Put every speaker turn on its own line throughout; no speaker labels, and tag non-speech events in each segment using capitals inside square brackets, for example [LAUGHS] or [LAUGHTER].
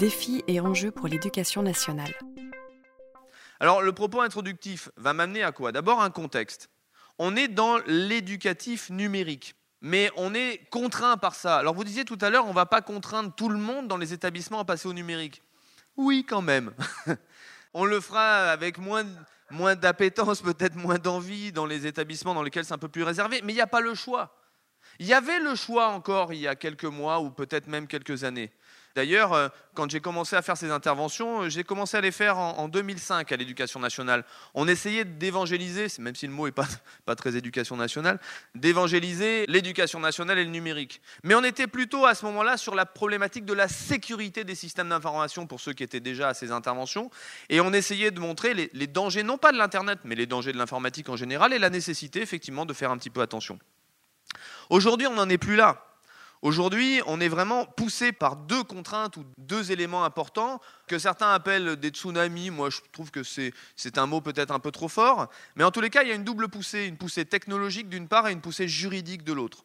Défis et enjeux pour l'éducation nationale.
Alors le propos introductif va m'amener à quoi? D'abord un contexte. On est dans l'éducatif numérique, mais on est contraint par ça. Alors vous disiez tout à l'heure, on ne va pas contraindre tout le monde dans les établissements à passer au numérique. Oui, quand même. [LAUGHS] on le fera avec moins, moins d'appétence, peut-être moins d'envie dans les établissements dans lesquels c'est un peu plus réservé, mais il n'y a pas le choix. Il y avait le choix encore il y a quelques mois ou peut-être même quelques années. D'ailleurs, euh, quand j'ai commencé à faire ces interventions, euh, j'ai commencé à les faire en, 2005 à l'éducation nationale. On essayait d'évangéliser, même si le mot n'est [LAUGHS] pas, très éducation nationale, d'évangéliser l'éducation nationale et le numérique. Mais on était plutôt à ce moment-là sur la problématique de la sécurité des systèmes d'information pour ceux qui étaient déjà à ces interventions. Et on essayait de montrer les dangers, non pas de l'Internet, mais les dangers de l'informatique en général et la nécessité effectivement de faire un petit peu attention. Aujourd'hui, on n'en est plus là. Aujourd'hui, on est vraiment poussé par deux contraintes ou deux éléments importants que certains appellent des tsunamis. Moi, je trouve que c'est un mot peut-être un peu trop fort. Mais en tous les cas, il y a une double poussée, une poussée technologique d'une part et une poussée juridique de l'autre.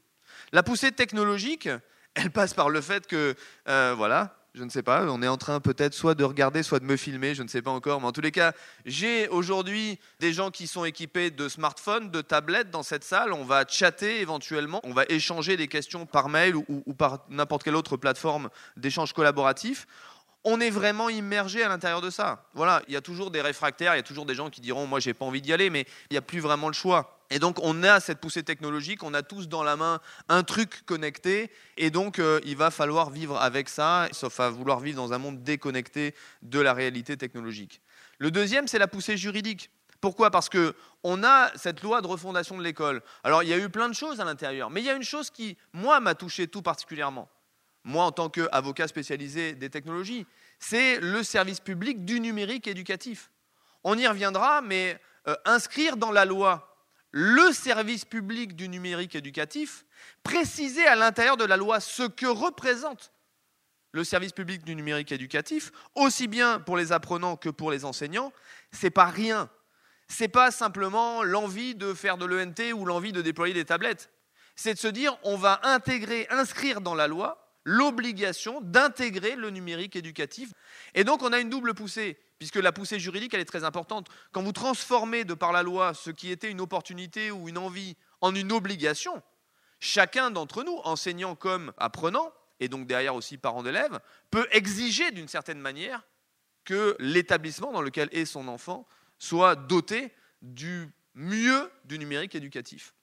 La poussée technologique, elle passe par le fait que, euh, voilà, je ne sais pas, on est en train peut-être soit de regarder, soit de me filmer, je ne sais pas encore, mais en tous les cas, j'ai aujourd'hui des gens qui sont équipés de smartphones, de tablettes dans cette salle, on va chatter éventuellement, on va échanger des questions par mail ou, ou par n'importe quelle autre plateforme d'échange collaboratif on est vraiment immergé à l'intérieur de ça. Voilà, il y a toujours des réfractaires, il y a toujours des gens qui diront moi j'ai pas envie d'y aller, mais il n'y a plus vraiment le choix. Et donc on a cette poussée technologique, on a tous dans la main un truc connecté, et donc euh, il va falloir vivre avec ça, sauf à vouloir vivre dans un monde déconnecté de la réalité technologique. Le deuxième, c'est la poussée juridique. Pourquoi? Parce que on a cette loi de refondation de l'école. Alors il y a eu plein de choses à l'intérieur, mais il y a une chose qui, moi, m'a touché tout particulièrement moi en tant qu'avocat spécialisé des technologies, c'est le service public du numérique éducatif. On y reviendra, mais euh, inscrire dans la loi le service public du numérique éducatif, préciser à l'intérieur de la loi ce que représente le service public du numérique éducatif, aussi bien pour les apprenants que pour les enseignants, c'est pas rien. C'est pas simplement l'envie de faire de l'ENT ou l'envie de déployer des tablettes. C'est de se dire on va intégrer, inscrire dans la loi l'obligation d'intégrer le numérique éducatif. Et donc on a une double poussée, puisque la poussée juridique, elle est très importante. Quand vous transformez de par la loi ce qui était une opportunité ou une envie en une obligation, chacun d'entre nous, enseignant comme apprenant, et donc derrière aussi parent d'élèves, peut exiger d'une certaine manière que l'établissement dans lequel est son enfant soit doté du mieux du numérique éducatif.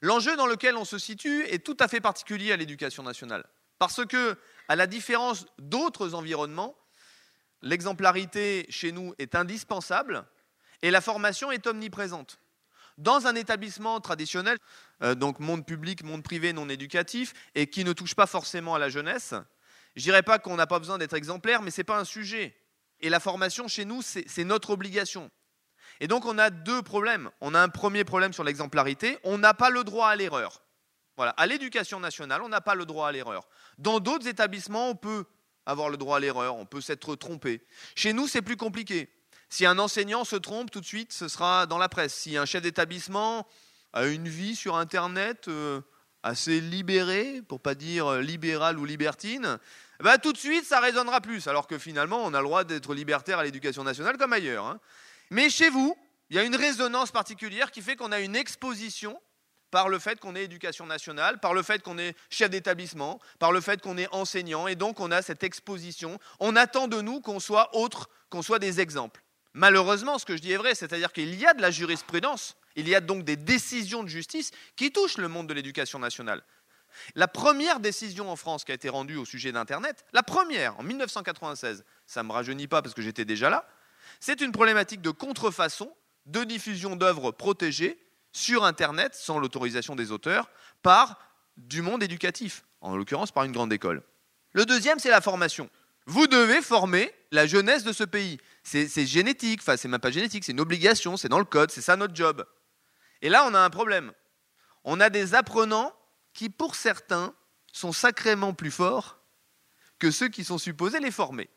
L'enjeu dans lequel on se situe est tout à fait particulier à l'éducation nationale. Parce que, à la différence d'autres environnements, l'exemplarité chez nous est indispensable et la formation est omniprésente. Dans un établissement traditionnel, euh, donc monde public, monde privé, non éducatif, et qui ne touche pas forcément à la jeunesse, je dirais pas qu'on n'a pas besoin d'être exemplaire, mais ce n'est pas un sujet. Et la formation chez nous, c'est notre obligation. Et donc on a deux problèmes. On a un premier problème sur l'exemplarité, on n'a pas le droit à l'erreur. Voilà, à l'éducation nationale, on n'a pas le droit à l'erreur. Dans d'autres établissements, on peut avoir le droit à l'erreur, on peut s'être trompé. Chez nous, c'est plus compliqué. Si un enseignant se trompe, tout de suite, ce sera dans la presse. Si un chef d'établissement a une vie sur Internet euh, assez libérée, pour pas dire libérale ou libertine, bah, tout de suite, ça résonnera plus. Alors que finalement, on a le droit d'être libertaire à l'éducation nationale comme ailleurs. Hein. Mais chez vous, il y a une résonance particulière qui fait qu'on a une exposition par le fait qu'on est éducation nationale, par le fait qu'on est chef d'établissement, par le fait qu'on est enseignant, et donc on a cette exposition. On attend de nous qu'on soit autre, qu'on soit des exemples. Malheureusement, ce que je dis est vrai, c'est-à-dire qu'il y a de la jurisprudence, il y a donc des décisions de justice qui touchent le monde de l'éducation nationale. La première décision en France qui a été rendue au sujet d'Internet, la première, en 1996, ça ne me rajeunit pas parce que j'étais déjà là, c'est une problématique de contrefaçon, de diffusion d'œuvres protégées sur Internet, sans l'autorisation des auteurs, par du monde éducatif, en l'occurrence par une grande école. Le deuxième, c'est la formation. Vous devez former la jeunesse de ce pays. C'est génétique, enfin c'est même pas génétique, c'est une obligation, c'est dans le code, c'est ça notre job. Et là, on a un problème. On a des apprenants qui, pour certains, sont sacrément plus forts que ceux qui sont supposés les former.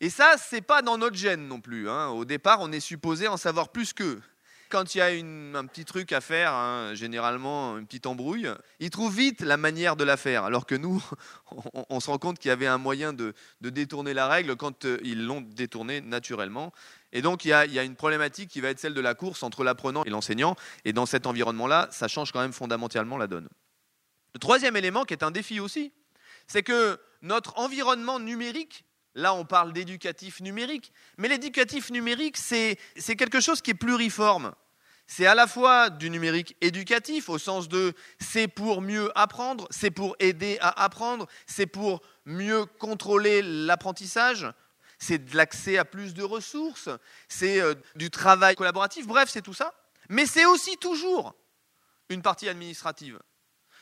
Et ça, c'est pas dans notre gène non plus. Hein. Au départ, on est supposé en savoir plus qu'eux. Quand il y a un petit truc à faire, hein, généralement une petite embrouille, il trouve vite la manière de la faire. Alors que nous, [LAUGHS] on, se rend compte qu'il y avait un moyen de, détourner la règle quand euh, ils l'ont détournée naturellement. Et donc il y, a, il y, a, une problématique qui va être celle de la course entre l'apprenant et l'enseignant. Et dans cet environnement-là, ça change quand même fondamentalement la donne. Le troisième élément, qui est un défi aussi, c'est que notre environnement numérique Là, on parle d'éducatif numérique. Mais l'éducatif numérique, c'est quelque chose qui est pluriforme. C'est à la fois du numérique éducatif, au sens de c'est pour mieux apprendre, c'est pour aider à apprendre, c'est pour mieux contrôler l'apprentissage, c'est de l'accès à plus de ressources, c'est euh, du travail collaboratif, bref, c'est tout ça. Mais c'est aussi toujours une partie administrative.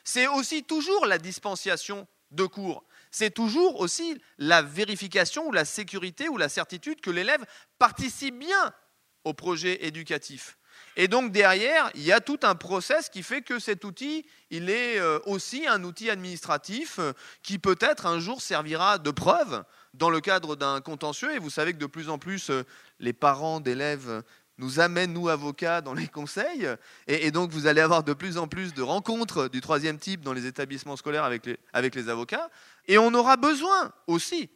C'est aussi toujours la dispensation de cours c'est toujours aussi la vérification ou la sécurité ou la certitude que l'élève participe bien au projet éducatif. Et donc derrière, il y a tout un process qui fait que cet outil, il est euh, aussi un outil administratif euh, qui peut-être un jour servira de preuve dans le cadre d'un contentieux. Et vous savez que de plus en plus, euh, les parents d'élèves nous amène, nous avocats, dans les conseils. Et, donc, vous allez avoir de plus en plus de rencontres du troisième type dans les établissements scolaires avec les, avec les avocats. Et on aura besoin aussi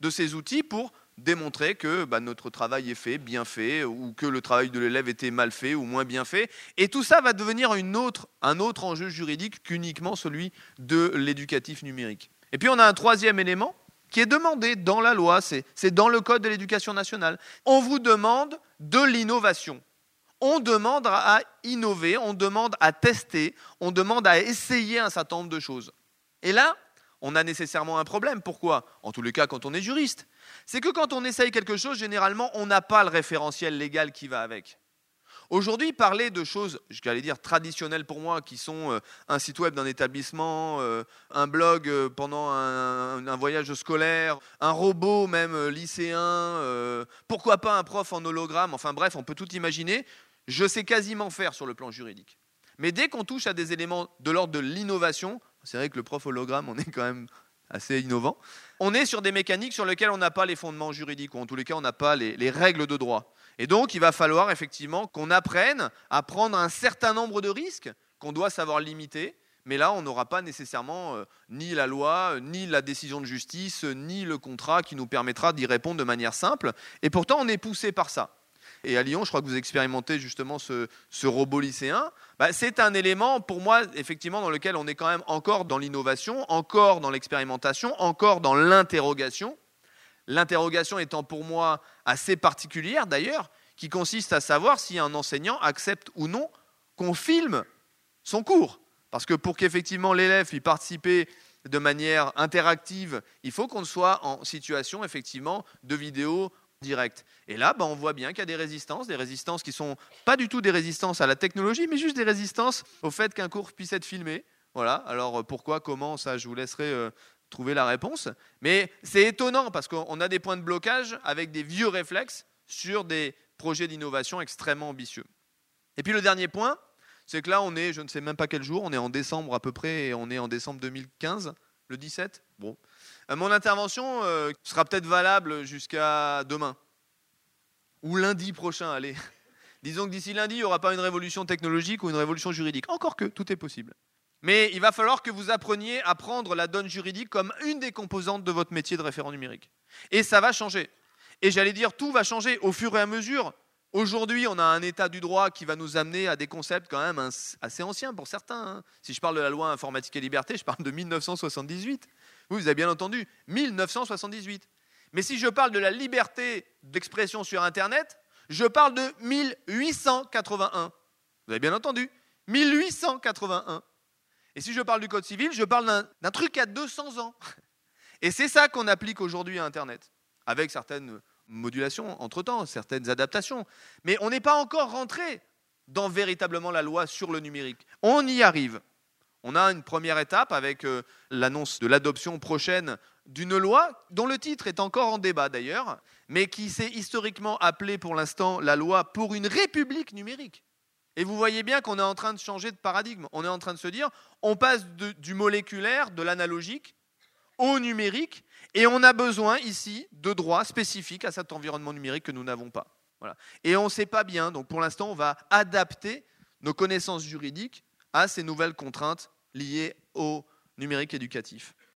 de ces outils pour démontrer que bah, notre travail est fait, bien fait, ou que le travail de l'élève était mal fait ou moins bien fait. Et tout ça va devenir autre, un autre enjeu juridique qu'uniquement celui de l'éducatif numérique. Et puis on a un troisième élément qui est demandé dans la loi, c'est dans le Code de l'éducation nationale. On vous demande de l'innovation. On demande à innover, on demande à tester, on demande à essayer un certain nombre de choses. Et là, on a nécessairement un problème. Pourquoi? En tous les cas, quand on est juriste. C'est que quand on essaye quelque chose, généralement, on n'a pas le référentiel légal qui va avec. Aujourd'hui, parler de choses, je vais dire traditionnelles pour moi, qui sont euh, un site web d'un établissement, euh, un blog euh, pendant un, voyage scolaire, un robot même lycéen, pourquoi pas un prof en hologramme, enfin bref, on peut tout imaginer, je sais quasiment faire sur le plan juridique. Mais dès qu'on touche à des éléments de l'ordre de l'innovation, c'est vrai que le prof hologramme, on est quand même assez innovant, on est sur des mécaniques sur lesquelles on n'a pas les fondements juridiques, ou en tous les cas, on n'a pas les règles de droit. Et donc, il va falloir effectivement qu'on apprenne à prendre un certain nombre de risques qu'on doit savoir limiter. Mais là, on n'aura pas nécessairement euh, ni la loi, ni la décision de justice, ni le contrat qui nous permettra d'y répondre de manière simple. Et pourtant, on est poussé par ça. Et à Lyon, je crois que vous expérimentez justement ce, robot lycéen. Bah, c'est un élément, pour moi, effectivement, dans lequel on est quand même encore dans l'innovation, encore dans l'expérimentation, encore dans l'interrogation. L'interrogation étant pour moi assez particulière d'ailleurs, qui consiste à savoir si un enseignant accepte ou non qu'on filme son cours. Parce que pour qu'effectivement l'élève puisse participer de manière interactive, il faut qu'on soit en situation effectivement de vidéo directe. Et là, ben, on voit bien qu'il y a des résistances, des résistances qui ne sont pas du tout des résistances à la technologie, mais juste des résistances au fait qu'un cours puisse être filmé. Voilà. Alors pourquoi, comment, ça, je vous laisserai euh, trouver la réponse. Mais c'est étonnant parce qu'on a des points de blocage avec des vieux réflexes sur des projets d'innovation extrêmement ambitieux. Et puis le dernier point, c'est que là, on est, je ne sais même pas quel jour, on est en décembre à peu près, et on est en décembre 2015, le 17. Bon. Euh, mon intervention euh, sera peut-être valable jusqu'à demain, ou lundi prochain, allez. [LAUGHS] Disons que d'ici lundi, il n'y aura pas une révolution technologique ou une révolution juridique. Encore que, tout est possible. Mais il va falloir que vous appreniez à prendre la donne juridique comme une des composantes de votre métier de référent numérique. Et ça va changer. Et j'allais dire, tout va changer au fur et à mesure. Aujourd'hui, on a un état du droit qui va nous amener à des concepts quand même assez anciens pour certains. Hein. Si je parle de la loi informatique et liberté, je parle de 1978. Oui, vous avez bien entendu, 1978. Mais si je parle de la liberté d'expression sur Internet, je parle de 1881. Vous avez bien entendu, 1881. Et si je parle du Code civil, je parle d'un truc à 200 ans. Et c'est ça qu'on applique aujourd'hui à Internet, avec certaines modulations entre-temps, certaines adaptations. Mais on n'est pas encore rentré dans véritablement la loi sur le numérique. On y arrive. On a une première étape avec euh, l'annonce de l'adoption prochaine d'une loi dont le titre est encore en débat d'ailleurs, mais qui s'est historiquement appelée pour l'instant la loi pour une république numérique. Et vous voyez bien qu'on est en train de changer de paradigme. On est en train de se dire, on passe du moléculaire, de l'analogique, au numérique, et on a besoin ici de droits spécifiques à cet environnement numérique que nous n'avons pas. Voilà. Et on ne sait pas bien, donc pour l'instant, on va adapter nos connaissances juridiques à ces nouvelles contraintes liées au numérique éducatif.